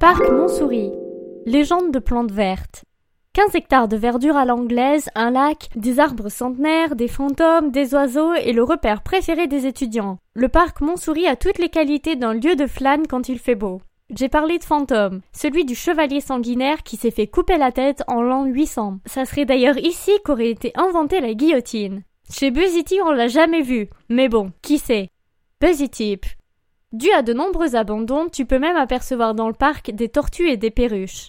Parc Montsouris. Légende de plantes vertes. 15 hectares de verdure à l'anglaise, un lac, des arbres centenaires, des fantômes, des oiseaux et le repère préféré des étudiants. Le parc Montsouris a toutes les qualités d'un lieu de flâne quand il fait beau. J'ai parlé de fantôme, celui du chevalier sanguinaire qui s'est fait couper la tête en l'an 800. Ça serait d'ailleurs ici qu'aurait été inventée la guillotine. Chez Buzzy on l'a jamais vu, mais bon, qui sait? Dû à de nombreux abandons, tu peux même apercevoir dans le parc des tortues et des perruches.